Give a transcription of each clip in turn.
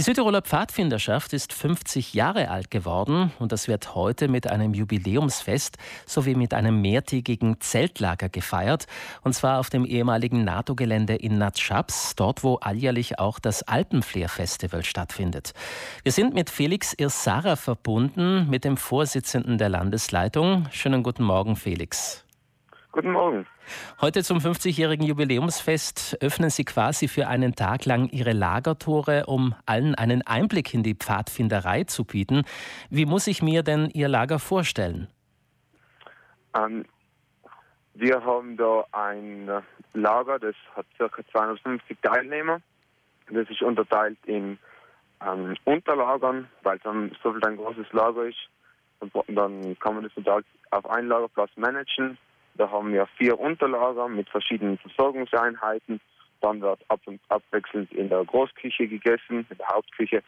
Die Südtiroler Pfadfinderschaft ist 50 Jahre alt geworden und das wird heute mit einem Jubiläumsfest sowie mit einem mehrtägigen Zeltlager gefeiert. Und zwar auf dem ehemaligen NATO-Gelände in Natschabs, dort wo alljährlich auch das Alpenflair-Festival stattfindet. Wir sind mit Felix Irsara verbunden, mit dem Vorsitzenden der Landesleitung. Schönen guten Morgen, Felix. Guten Morgen. Heute zum 50-jährigen Jubiläumsfest öffnen Sie quasi für einen Tag lang Ihre Lagertore, um allen einen Einblick in die Pfadfinderei zu bieten. Wie muss ich mir denn Ihr Lager vorstellen? Ähm, wir haben da ein Lager, das hat ca. 250 Teilnehmer. Das ist unterteilt in ähm, Unterlagern, weil es so viel ein großes Lager ist. Und dann kann man das auf einen Lagerplatz managen. Da haben wir vier Unterlager mit verschiedenen Versorgungseinheiten. Dann wird ab und abwechselnd in der Großküche gegessen, in der Hauptküche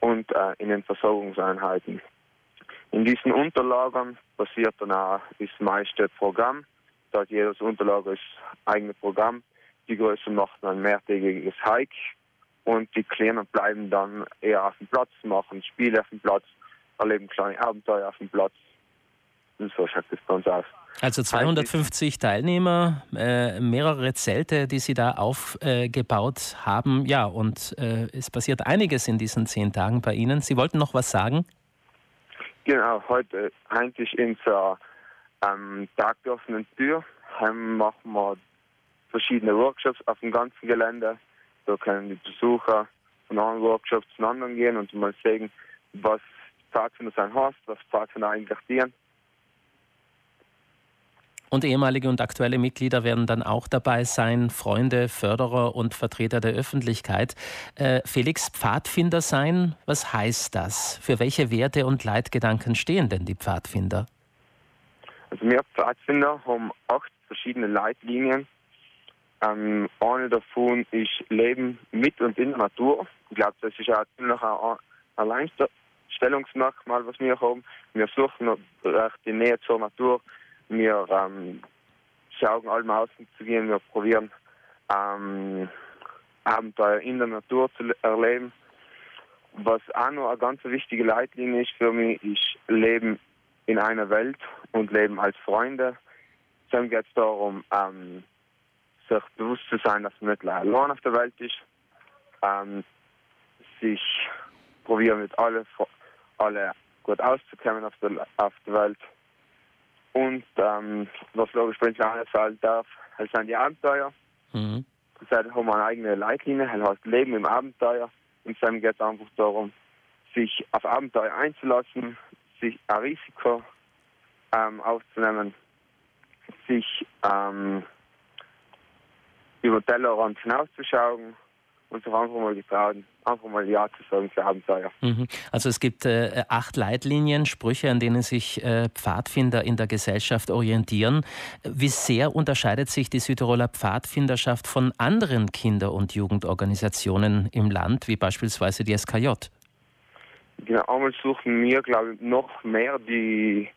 und äh, in den Versorgungseinheiten. In diesen Unterlagern passiert dann auch das meiste Programm. Da hat jedes Unterlager das eigene Programm. Die Größe macht ein mehrtägiges Hike und die Kleinen bleiben dann eher auf dem Platz, machen Spiele auf dem Platz, erleben kleine Abenteuer auf dem Platz. Und so schaut das bei uns aus. Also 250 Teilnehmer, äh, mehrere Zelte, die Sie da aufgebaut äh, haben. Ja, und äh, es passiert einiges in diesen zehn Tagen bei Ihnen. Sie wollten noch was sagen? Genau, heute eigentlich in zur ähm, Tag der offenen Tür machen wir verschiedene Workshops auf dem ganzen Gelände. Da können die Besucher von einem Workshop zum anderen gehen und mal sehen, was Pfadfinder sein heißt, was Pfadfinder eigentlich dienen. Und ehemalige und aktuelle Mitglieder werden dann auch dabei sein, Freunde, Förderer und Vertreter der Öffentlichkeit. Äh, Felix, Pfadfinder sein, was heißt das? Für welche Werte und Leitgedanken stehen denn die Pfadfinder? Also wir Pfadfinder haben acht verschiedene Leitlinien. Ähm, eine davon ist Leben mit und in der Natur. Ich glaube, das ist auch ziemlich ein Alleinstellungsmerkmal, was wir haben. Wir suchen die Nähe zur Natur wir ähm, schauen allem außen zu gehen, wir probieren ähm, Abenteuer in der Natur zu erleben. Was auch noch eine ganz wichtige Leitlinie ist für mich, ist Leben in einer Welt und Leben als Freunde. Dann geht es darum, ähm, sich bewusst zu sein, dass man nicht allein auf der Welt ist. Ähm, sich probieren mit alle, alle gut auszukommen auf der, auf der Welt und ähm, was logisch bei uns sein darf, halt sind die Abenteuer. Mhm. Deshalb haben wir eine eigene Leitlinie, halt heißt Leben im Abenteuer. Und dann geht es einfach darum, sich auf Abenteuer einzulassen, sich ein Risiko ähm, aufzunehmen, sich ähm, über Tellerrand hinauszuschauen und sich einfach mal getraut, einfach mal Ja zu sagen für Abenteuer. Mhm. Also es gibt äh, acht Leitlinien, Sprüche, an denen sich äh, Pfadfinder in der Gesellschaft orientieren. Wie sehr unterscheidet sich die Südtiroler Pfadfinderschaft von anderen Kinder- und Jugendorganisationen im Land, wie beispielsweise die SKJ? Genau, einmal suchen wir, glaube ich, noch mehr die,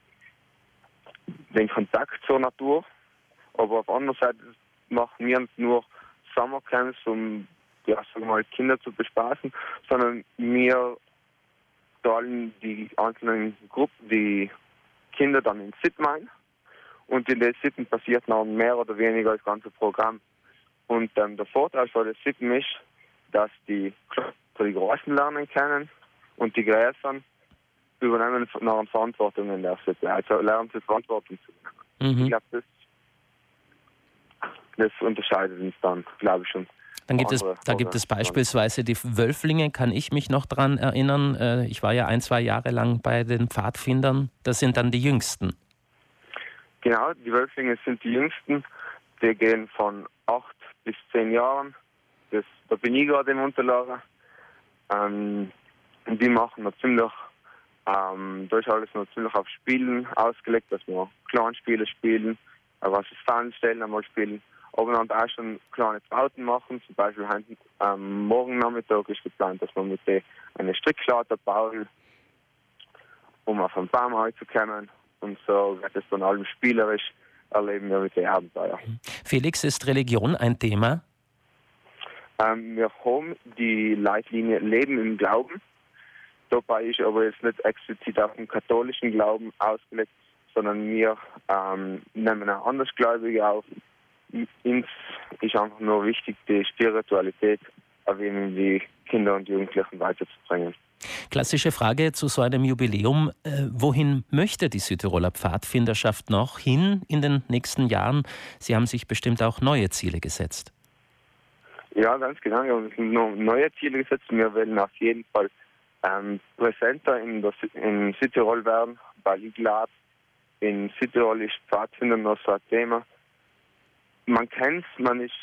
den Kontakt zur Natur. Aber auf der anderen Seite machen wir nur Summercamps, um ja, sagen wir mal, Kinder zu bespaßen, sondern wir teilen die einzelnen Gruppen, die Kinder dann in Sitten ein. Und in den Sitten passiert dann mehr oder weniger das ganze Programm. Und ähm, der Vorteil von den Sitten ist, dass die die Großen lernen können und die Gräsern übernehmen nach Verantwortung in der Sitte. Also lernen sie Verantwortung zu nehmen. Mhm. Ich glaube, das, das unterscheidet uns dann, glaube ich schon. Dann gibt es, da gibt es beispielsweise die Wölflinge, kann ich mich noch dran erinnern. Äh, ich war ja ein, zwei Jahre lang bei den Pfadfindern. Das sind dann die Jüngsten. Genau, die Wölflinge sind die Jüngsten. Die gehen von acht bis zehn Jahren. Das, da bin ich gerade im Unterlager. Ähm, und die machen noch ziemlich, ähm, da ist alles noch ziemlich auf Spielen ausgelegt, dass wir Clanspiele spielen, was ist Fahnenstellen einmal spielen aber dann auch schon kleine Bauten machen. Zum Beispiel heute, ähm, morgen Nachmittag ist geplant, dass wir mit der eine Strickschlauter bauen, um auf einen Baum reinzukommen. Und so wird es dann allem spielerisch erleben wir mit den Abenteuer. Felix, ist Religion ein Thema? Ähm, wir haben die Leitlinie Leben im Glauben. Dabei ist aber jetzt nicht explizit auf den katholischen Glauben ausgelegt, sondern wir ähm, nehmen auch Andersgläubige auf. Uns ist einfach nur wichtig, die Spiritualität auf eben die Kinder und Jugendlichen weiterzubringen. Klassische Frage zu so einem Jubiläum. Äh, wohin möchte die Südtiroler Pfadfinderschaft noch hin in den nächsten Jahren? Sie haben sich bestimmt auch neue Ziele gesetzt. Ja, ganz genau. Wir haben neue Ziele gesetzt. Wir wollen auf jeden Fall ähm, präsenter in, der, in Südtirol werden, weil ich glaube, in Südtirol ist Pfadfinder noch so ein Thema. Man kennt es, man ist,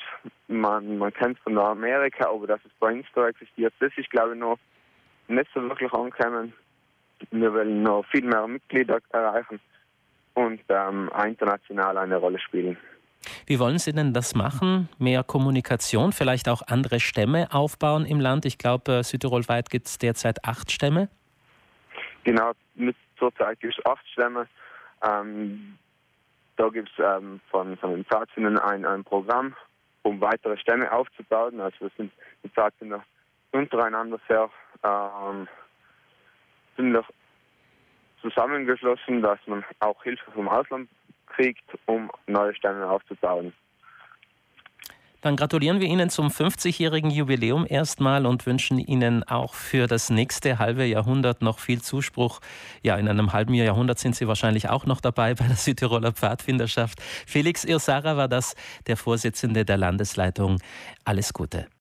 man, man kennt von Amerika, aber dass es bei uns da existiert, das ist glaube ich noch nicht so wirklich angekommen. Wir wollen noch viel mehr Mitglieder erreichen und ähm, international eine Rolle spielen. Wie wollen Sie denn das machen? Mehr Kommunikation, vielleicht auch andere Stämme aufbauen im Land? Ich glaube, südtirolweit gibt es derzeit acht Stämme. Genau, mit zurzeit gibt es acht Stämme. Ähm, da gibt es ähm, von, von den Pfadfindern ein, ein Programm, um weitere Stämme aufzubauen. Also wir sind die Pfadfinder untereinander sehr ähm, ziemlich zusammengeschlossen, dass man auch Hilfe vom Ausland kriegt, um neue Stämme aufzubauen. Dann gratulieren wir Ihnen zum 50-jährigen Jubiläum erstmal und wünschen Ihnen auch für das nächste halbe Jahrhundert noch viel Zuspruch. Ja, in einem halben Jahrhundert sind Sie wahrscheinlich auch noch dabei bei der Südtiroler Pfadfinderschaft. Felix Irsara war das, der Vorsitzende der Landesleitung. Alles Gute.